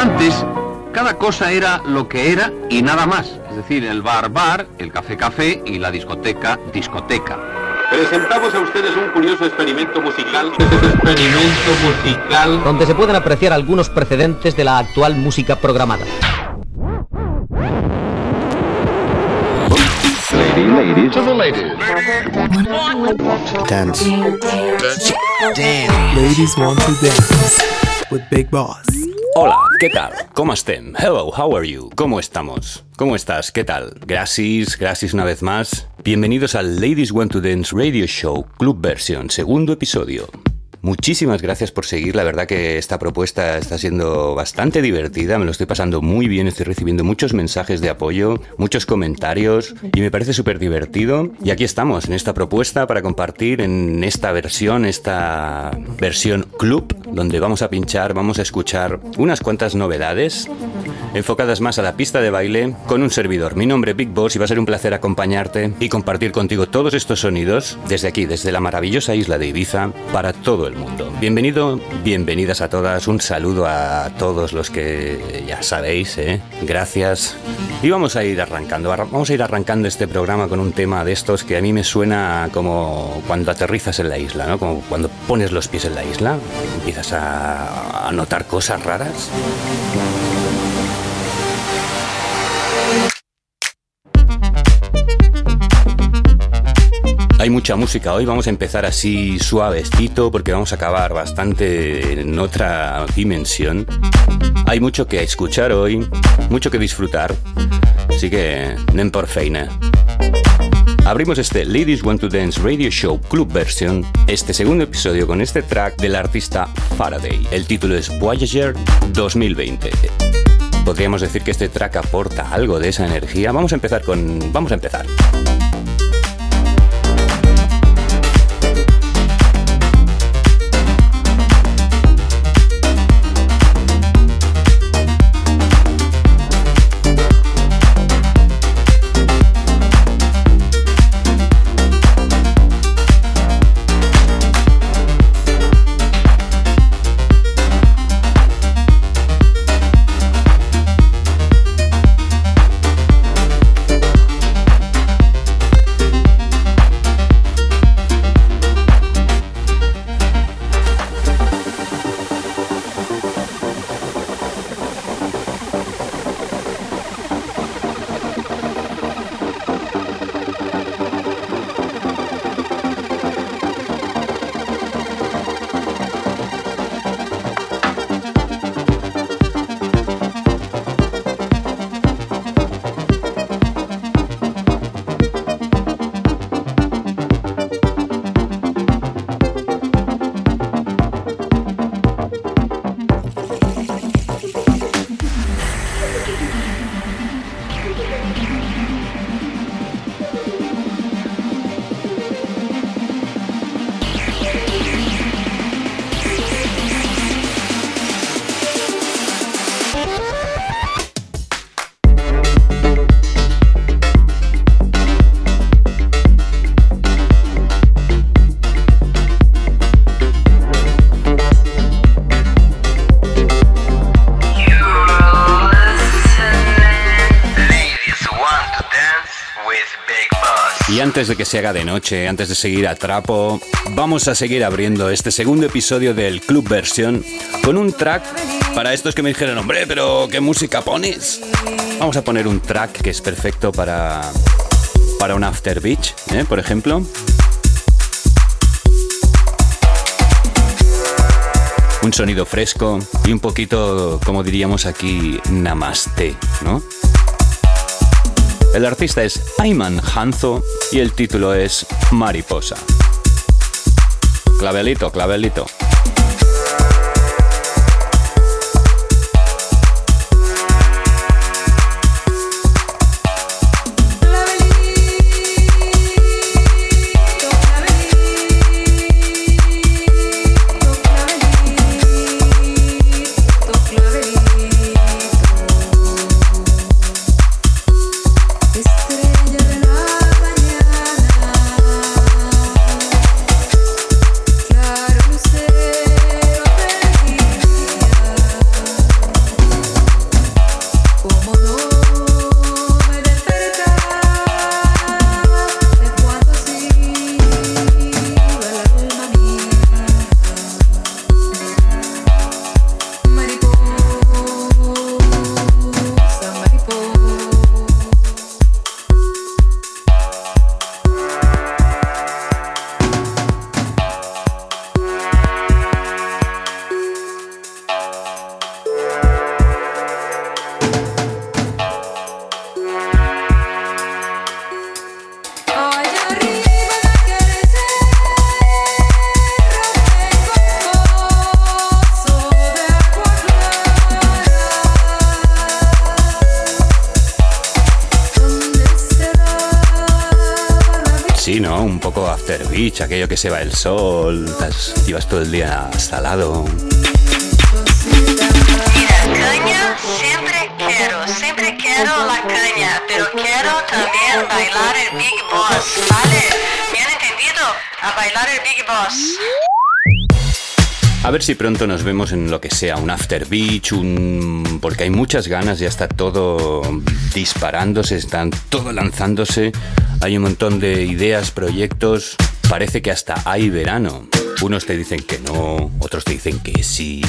Antes, cada cosa era lo que era y nada más. Es decir, el bar bar, el café café y la discoteca discoteca. Presentamos a ustedes un curioso experimento musical. Experimento musical. Donde se pueden apreciar algunos precedentes de la actual música programada. ladies. To the ladies. Dance. Dance. Ladies want to dance with Big Boss. Hola, ¿qué tal? ¿Cómo estén? Hello, how are you? ¿Cómo estamos? ¿Cómo estás? ¿Qué tal? Gracias, gracias una vez más. Bienvenidos al Ladies Want to Dance Radio Show Club Version, segundo episodio. Muchísimas gracias por seguir, la verdad que esta propuesta está siendo bastante divertida, me lo estoy pasando muy bien, estoy recibiendo muchos mensajes de apoyo, muchos comentarios y me parece súper divertido. Y aquí estamos, en esta propuesta para compartir en esta versión, esta versión club, donde vamos a pinchar, vamos a escuchar unas cuantas novedades enfocadas más a la pista de baile con un servidor. Mi nombre es Big Boss y va a ser un placer acompañarte y compartir contigo todos estos sonidos desde aquí, desde la maravillosa isla de Ibiza, para todo el mundo. Bienvenido, bienvenidas a todas, un saludo a todos los que ya sabéis, ¿eh? gracias. Y vamos a ir arrancando, vamos a ir arrancando este programa con un tema de estos que a mí me suena como cuando aterrizas en la isla, ¿no? Como cuando pones los pies en la isla, empiezas a, a notar cosas raras. Hay mucha música hoy, vamos a empezar así suavecito porque vamos a acabar bastante en otra dimensión. Hay mucho que escuchar hoy, mucho que disfrutar, así que nen por feina. Abrimos este Ladies Want to Dance Radio Show Club Version, este segundo episodio con este track del artista Faraday. El título es Voyager 2020. Podríamos decir que este track aporta algo de esa energía. Vamos a empezar con... Vamos a empezar. Antes de que se haga de noche, antes de seguir a trapo, vamos a seguir abriendo este segundo episodio del Club Versión con un track para estos que me dijeron, hombre, pero ¿qué música pones? Vamos a poner un track que es perfecto para, para un after beach, ¿eh? por ejemplo. Un sonido fresco y un poquito, como diríamos aquí, namaste, ¿no? El artista es Ayman Hanzo y el título es Mariposa. Clavelito, clavelito. Beach, aquello que se va el sol, llevas todo el día salado. Mira, caña siempre quiero, siempre quiero la caña, pero quiero también bailar el Big Boss, ¿vale? ¿Me han entendido? A bailar el Big Boss. A ver si pronto nos vemos en lo que sea, un after beach, un... porque hay muchas ganas, ya está todo disparándose, están todo lanzándose, hay un montón de ideas, proyectos, parece que hasta hay verano. Unos te dicen que no, otros te dicen que sí.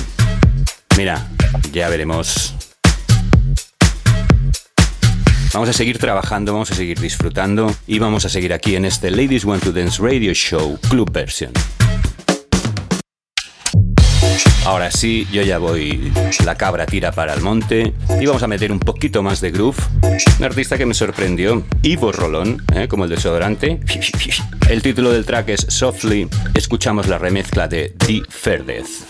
Mira, ya veremos. Vamos a seguir trabajando, vamos a seguir disfrutando y vamos a seguir aquí en este Ladies Want to Dance Radio Show Club Version. Ahora sí, yo ya voy la cabra tira para el monte y vamos a meter un poquito más de groove. Un artista que me sorprendió, Ivo Rolón, ¿eh? como el desodorante. El título del track es Softly. Escuchamos la remezcla de The Ferdez.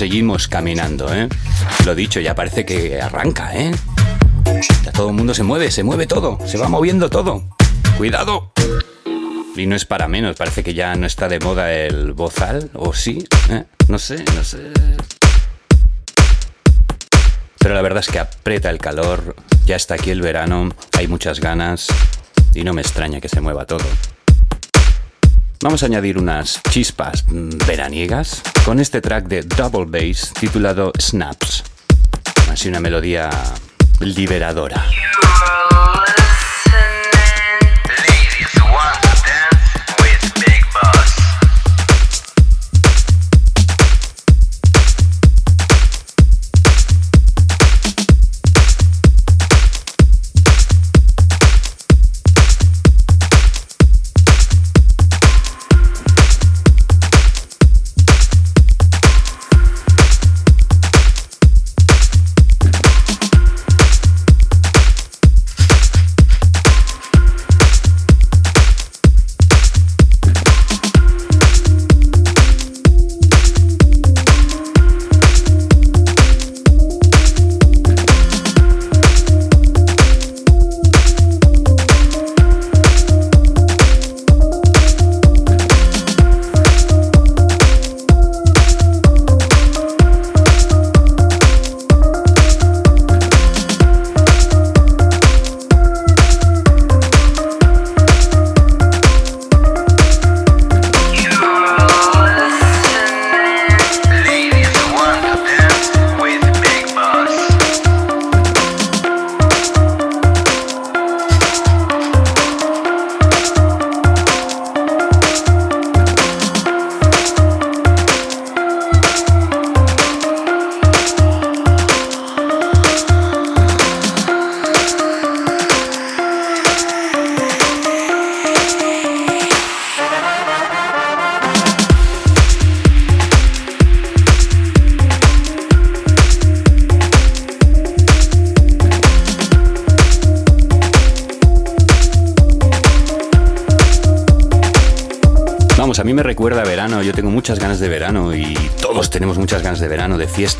Seguimos caminando, ¿eh? Lo dicho, ya parece que arranca, ¿eh? Ya todo el mundo se mueve, se mueve todo, se va moviendo todo. ¡Cuidado! Y no es para menos, parece que ya no está de moda el bozal, ¿o sí? ¿Eh? No sé, no sé. Pero la verdad es que aprieta el calor, ya está aquí el verano, hay muchas ganas y no me extraña que se mueva todo. Vamos a añadir unas chispas veraniegas con este track de Double Bass titulado Snaps. Así una melodía liberadora.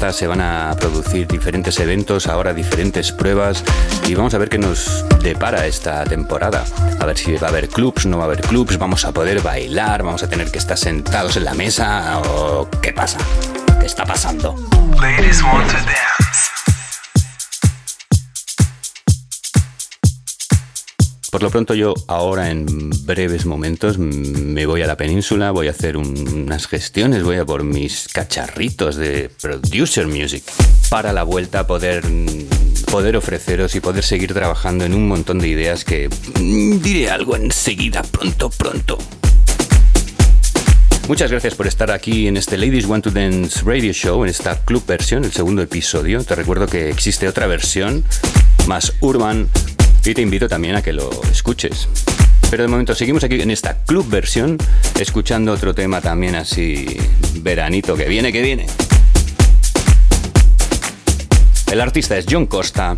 Se van a producir diferentes eventos, ahora diferentes pruebas y vamos a ver qué nos depara esta temporada. A ver si va a haber clubs, no va a haber clubs, vamos a poder bailar, vamos a tener que estar sentados en la mesa o qué pasa, qué está pasando. Ladies want to dance. Por lo pronto yo ahora en breves momentos me voy a la península, voy a hacer unas gestiones, voy a por mis cacharritos de producer music para la vuelta poder poder ofreceros y poder seguir trabajando en un montón de ideas que mm, diré algo enseguida, pronto, pronto. Muchas gracias por estar aquí en este Ladies Want to Dance Radio Show, en esta club versión, el segundo episodio. Te recuerdo que existe otra versión, más urban, y te invito también a que lo escuches. Pero de momento seguimos aquí en esta club versión, escuchando otro tema también así veranito que viene, que viene. El artista es John Costa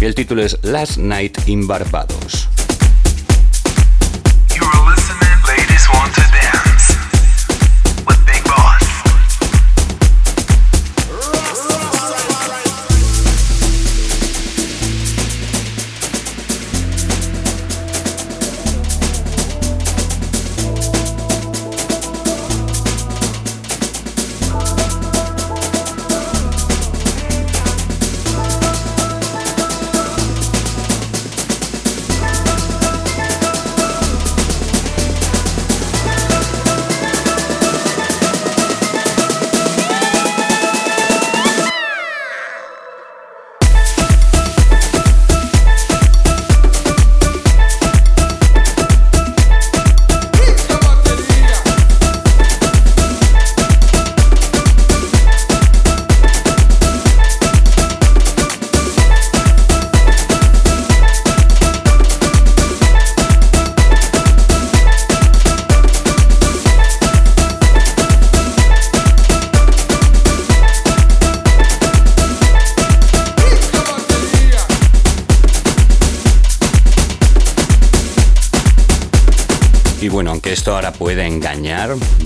y el título es Last Night in Barbados.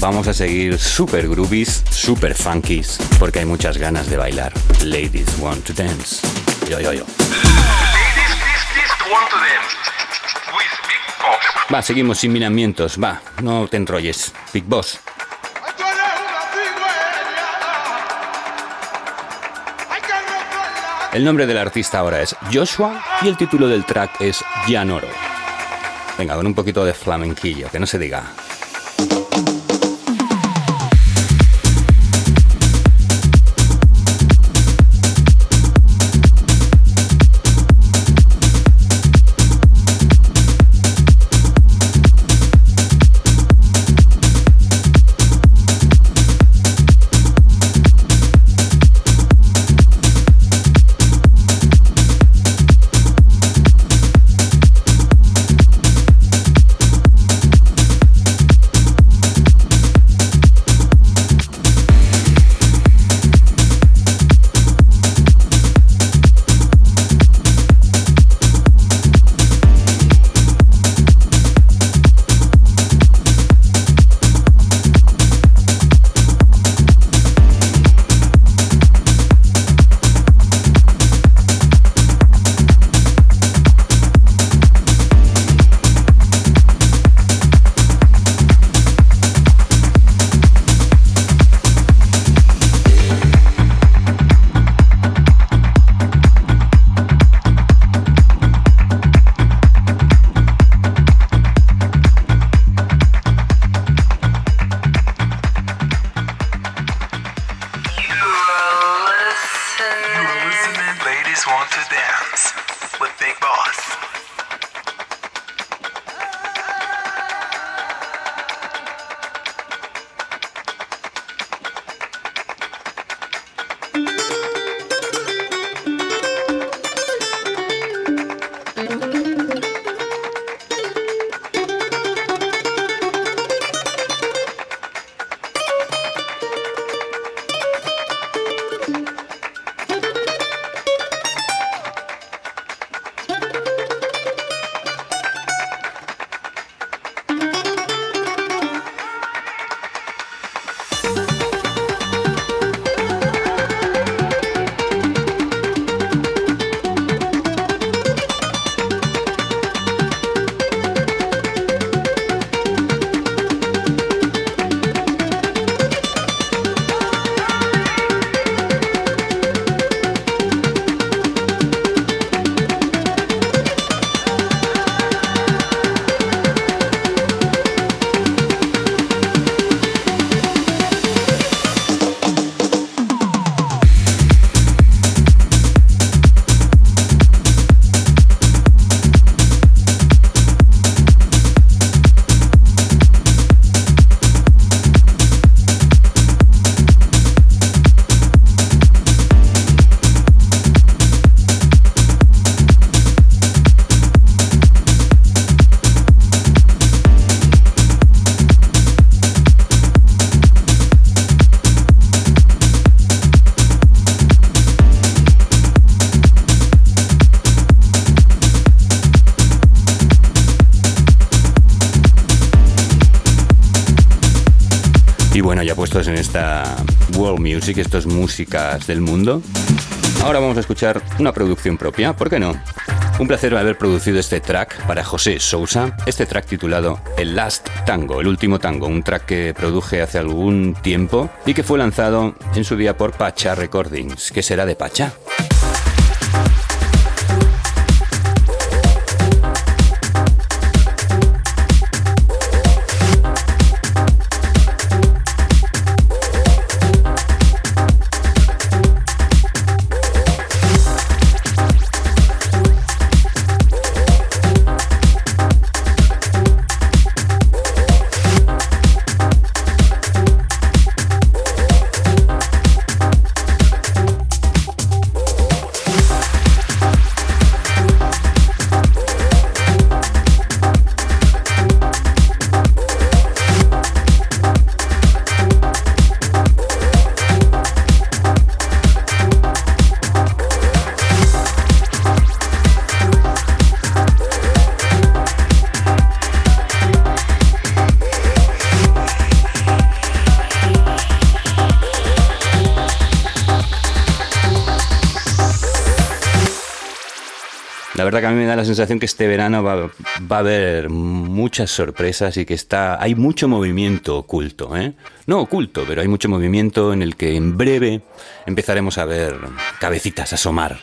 Vamos a seguir super groovies, super funkies, porque hay muchas ganas de bailar. Ladies want to dance. Yo, yo, yo. Va, seguimos sin miramientos. Va, no te enrolles. Big Boss. El nombre del artista ahora es Joshua y el título del track es Llanoro. Venga, con un poquito de flamenquillo, que no se diga. En esta world music, estas músicas del mundo, ahora vamos a escuchar una producción propia, ¿por qué no? Un placer haber producido este track para José Sousa, este track titulado El Last Tango, el último tango, un track que produje hace algún tiempo y que fue lanzado en su día por Pacha Recordings. ¿Qué será de Pacha? Sensación que este verano va, va a haber muchas sorpresas y que está hay mucho movimiento oculto, ¿eh? No oculto, pero hay mucho movimiento en el que en breve empezaremos a ver cabecitas asomar.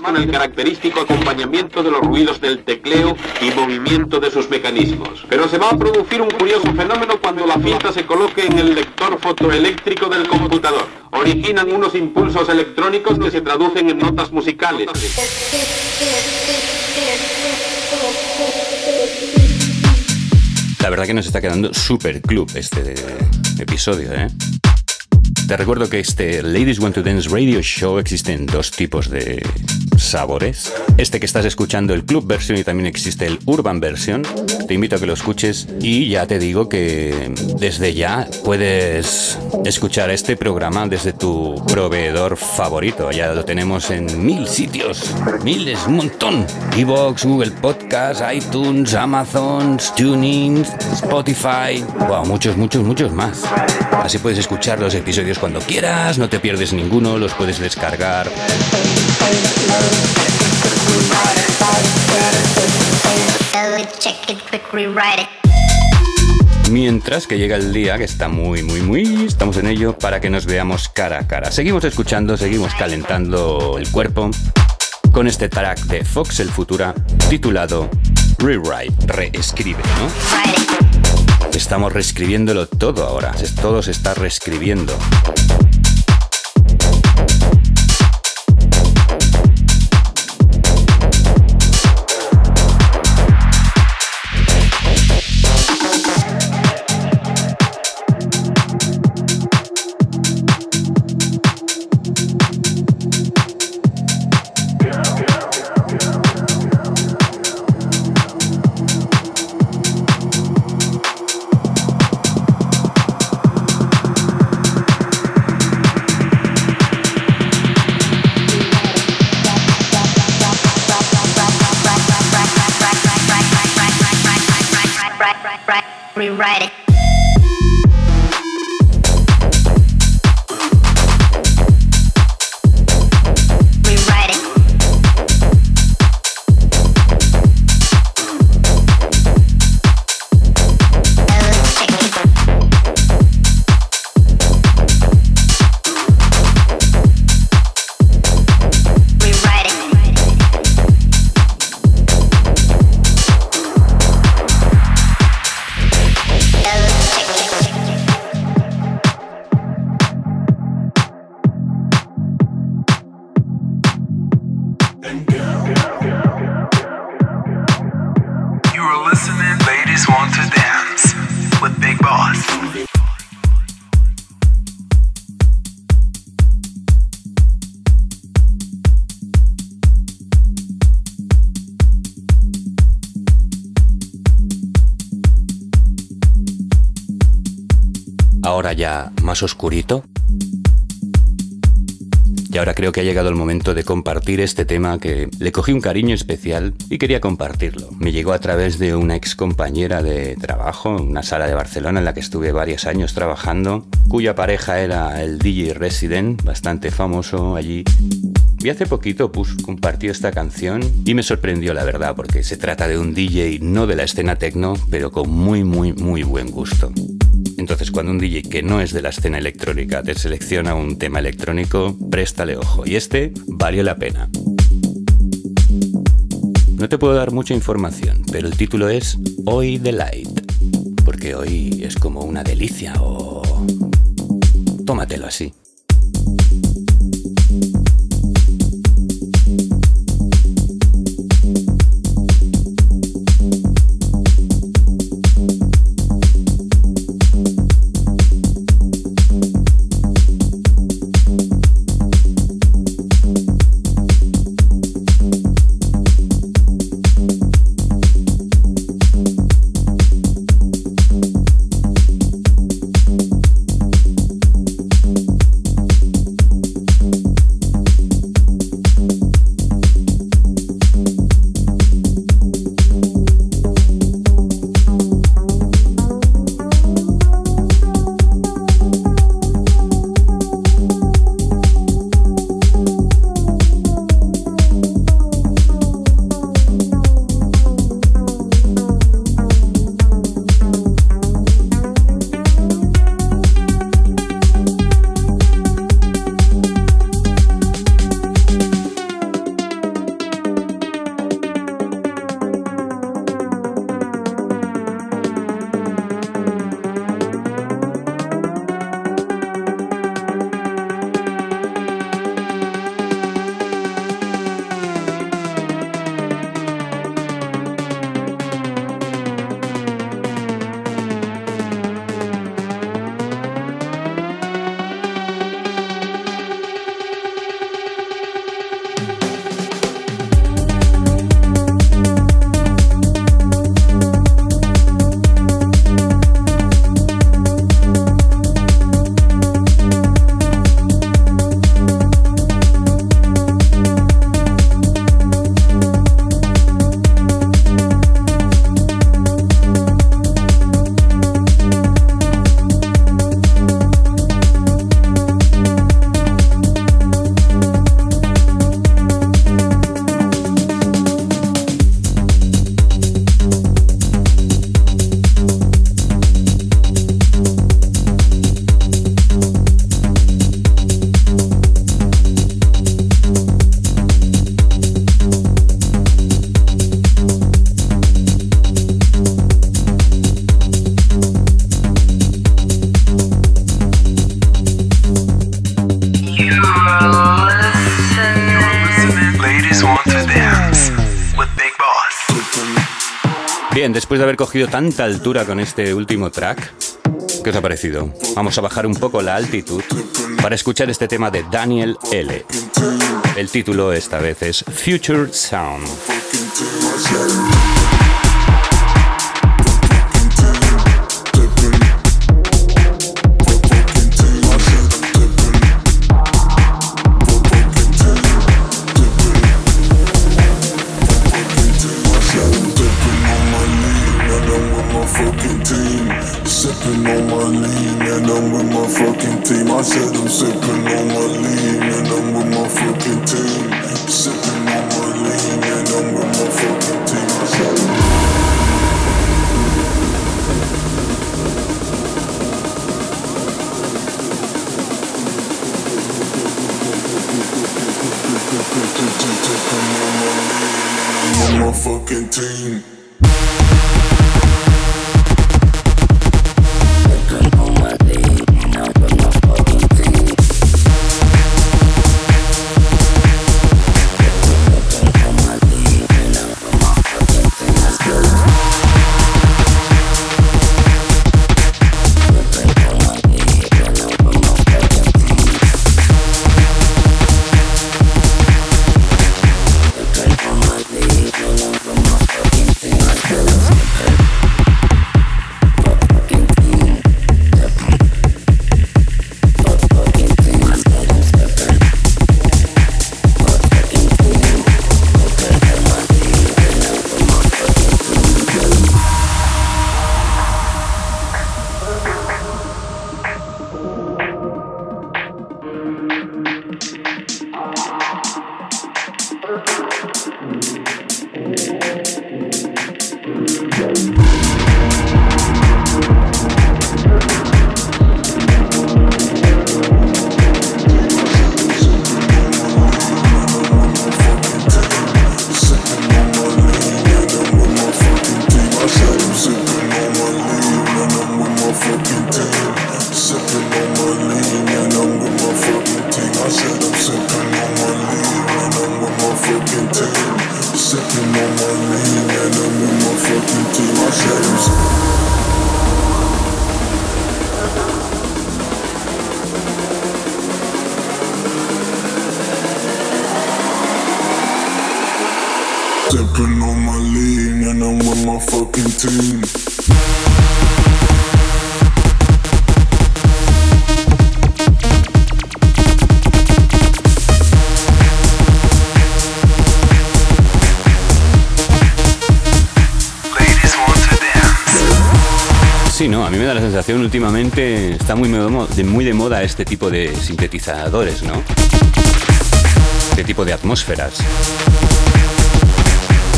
Con el característico acompañamiento de los ruidos del tecleo y movimiento de sus mecanismos. Pero se va a producir un curioso fenómeno cuando la cinta se coloque en el lector fotoeléctrico del computador. Originan unos impulsos electrónicos que se traducen en notas musicales. La verdad que nos está quedando super club este episodio, ¿eh? Te recuerdo que este Ladies Want to Dance Radio Show existen dos tipos de sabores. Este que estás escuchando, el club version y también existe el urban version. Te invito a que lo escuches y ya te digo que desde ya puedes escuchar este programa desde tu proveedor favorito. Ya lo tenemos en mil sitios, miles, un montón. Evox, Google Podcast, iTunes, Amazon, Tuning, Spotify, wow, muchos, muchos, muchos más. Así puedes escuchar los episodios cuando quieras, no te pierdes ninguno, los puedes descargar. Mientras que llega el día, que está muy, muy, muy, estamos en ello, para que nos veamos cara a cara. Seguimos escuchando, seguimos calentando el cuerpo con este track de Fox el Futura titulado Rewrite, reescribe, ¿no? Estamos reescribiéndolo todo ahora, todo se está reescribiendo. Oscurito. Y ahora creo que ha llegado el momento de compartir este tema que le cogí un cariño especial y quería compartirlo. Me llegó a través de una ex compañera de trabajo, una sala de Barcelona en la que estuve varios años trabajando, cuya pareja era el DJ Resident, bastante famoso allí. Y hace poquito pues, compartió esta canción y me sorprendió la verdad porque se trata de un DJ no de la escena techno, pero con muy muy muy buen gusto. Entonces, cuando un DJ que no es de la escena electrónica te selecciona un tema electrónico, préstale ojo. Y este valió la pena. No te puedo dar mucha información, pero el título es Hoy Delight. Porque hoy es como una delicia o... Tómatelo así. Después de haber cogido tanta altura con este último track, ¿qué os ha parecido? Vamos a bajar un poco la altitud para escuchar este tema de Daniel L. El título esta vez es Future Sound. Motherfucking team. Últimamente está muy de moda este tipo de sintetizadores, ¿no? Este tipo de atmósferas.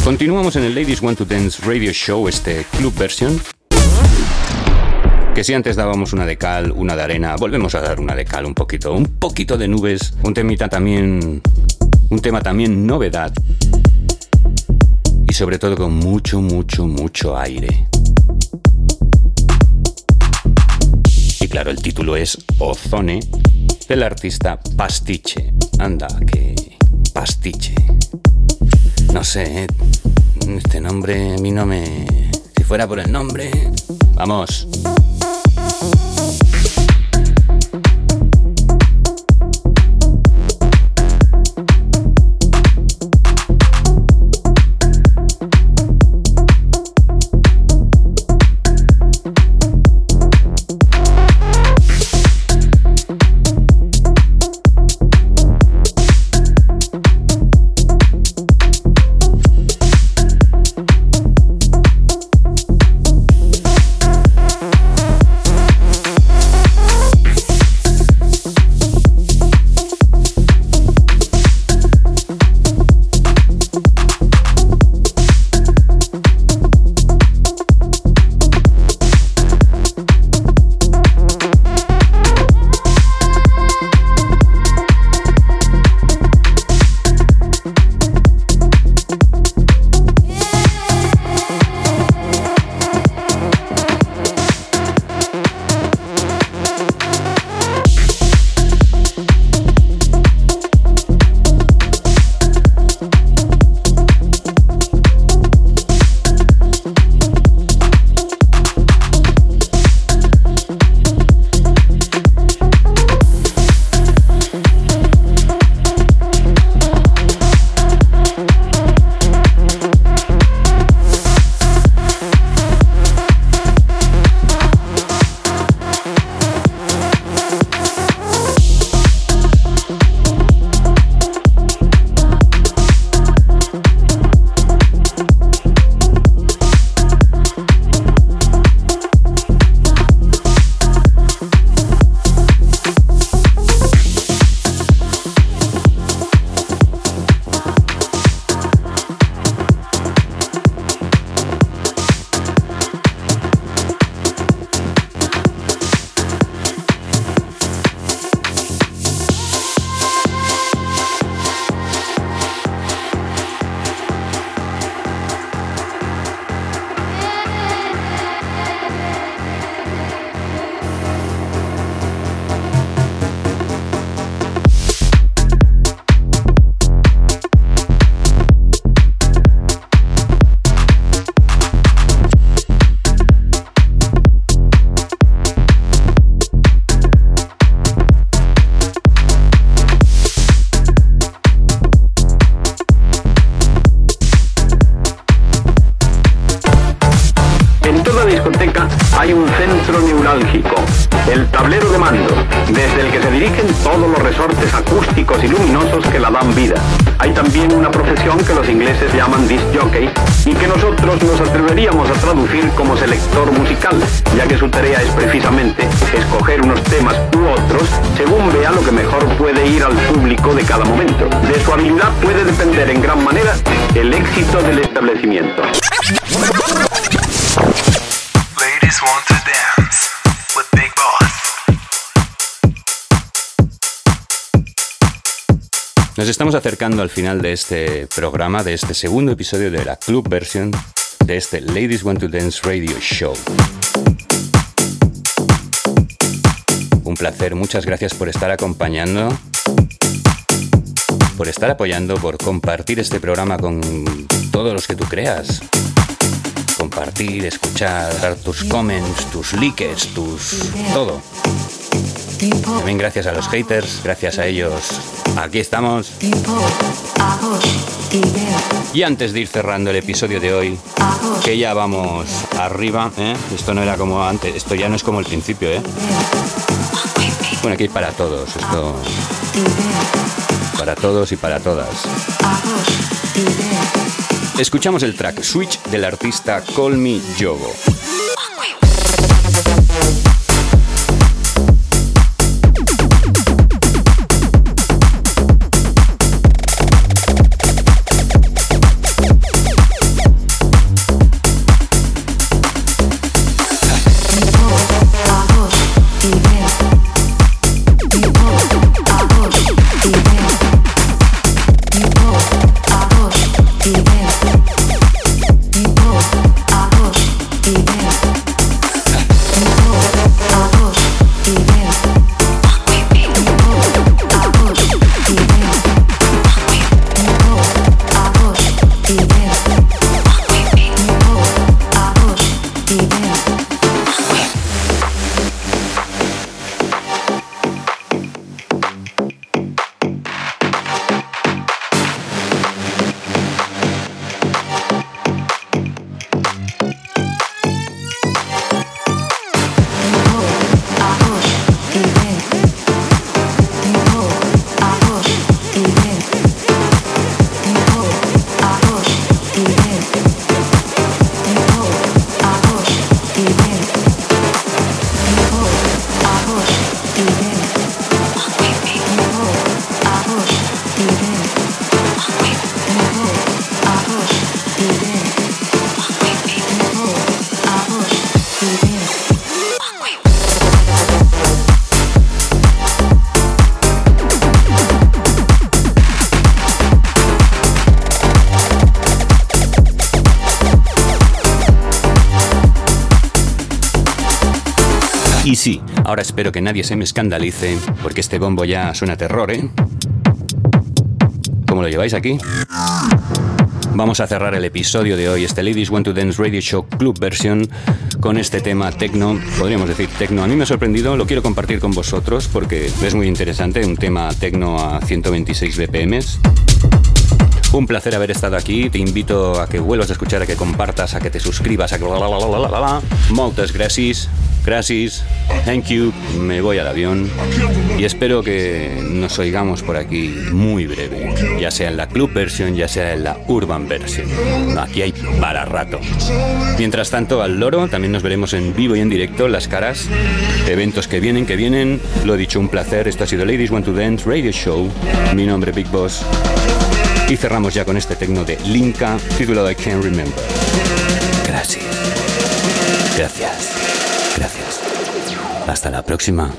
Continuamos en el Ladies Want to Dance Radio Show, este club version. Que si antes dábamos una de cal, una de arena, volvemos a dar una de cal un poquito, un poquito de nubes, un temita también, un tema también novedad. Y sobre todo con mucho, mucho, mucho aire. Claro, el título es Ozone del artista Pastiche. Anda, que Pastiche. No sé, ¿eh? este nombre a mí no me... Si fuera por el nombre... Vamos. Acercando al final de este programa, de este segundo episodio de la Club Version de este Ladies Want to Dance Radio Show. Un placer, muchas gracias por estar acompañando, por estar apoyando, por compartir este programa con todos los que tú creas. Compartir, escuchar, dar tus comments, tus likes, tus... todo. También gracias a los haters, gracias a ellos. Aquí estamos. Y antes de ir cerrando el episodio de hoy, que ya vamos arriba, ¿eh? esto no era como antes, esto ya no es como el principio, ¿eh? Bueno, aquí para todos, esto. Para todos y para todas. Escuchamos el track Switch del artista Call Me Yogo. Y sí, ahora espero que nadie se me escandalice, porque este bombo ya suena terror, ¿eh? ¿Cómo lo lleváis aquí? Vamos a cerrar el episodio de hoy, este Ladies Want to Dance Radio Show Club Version, con este tema tecno, podríamos decir tecno. A mí me ha sorprendido, lo quiero compartir con vosotros porque es muy interesante, un tema tecno a 126 BPMs. Un placer haber estado aquí. Te invito a que vuelvas a escuchar, a que compartas, a que te suscribas, a que... Moltes gràcies. Gracias, thank you, me voy al avión y espero que nos oigamos por aquí muy breve, ya sea en la club version, ya sea en la urban version. aquí hay para rato. Mientras tanto, al loro también nos veremos en vivo y en directo, las caras, eventos que vienen, que vienen. Lo dicho, un placer. Esto ha sido Ladies Want to Dance Radio Show. Mi nombre Big Boss. Y cerramos ya con este tecno de Linka titulado I Can't Remember. Gracias. Gracias. Gracias. Hasta la próxima.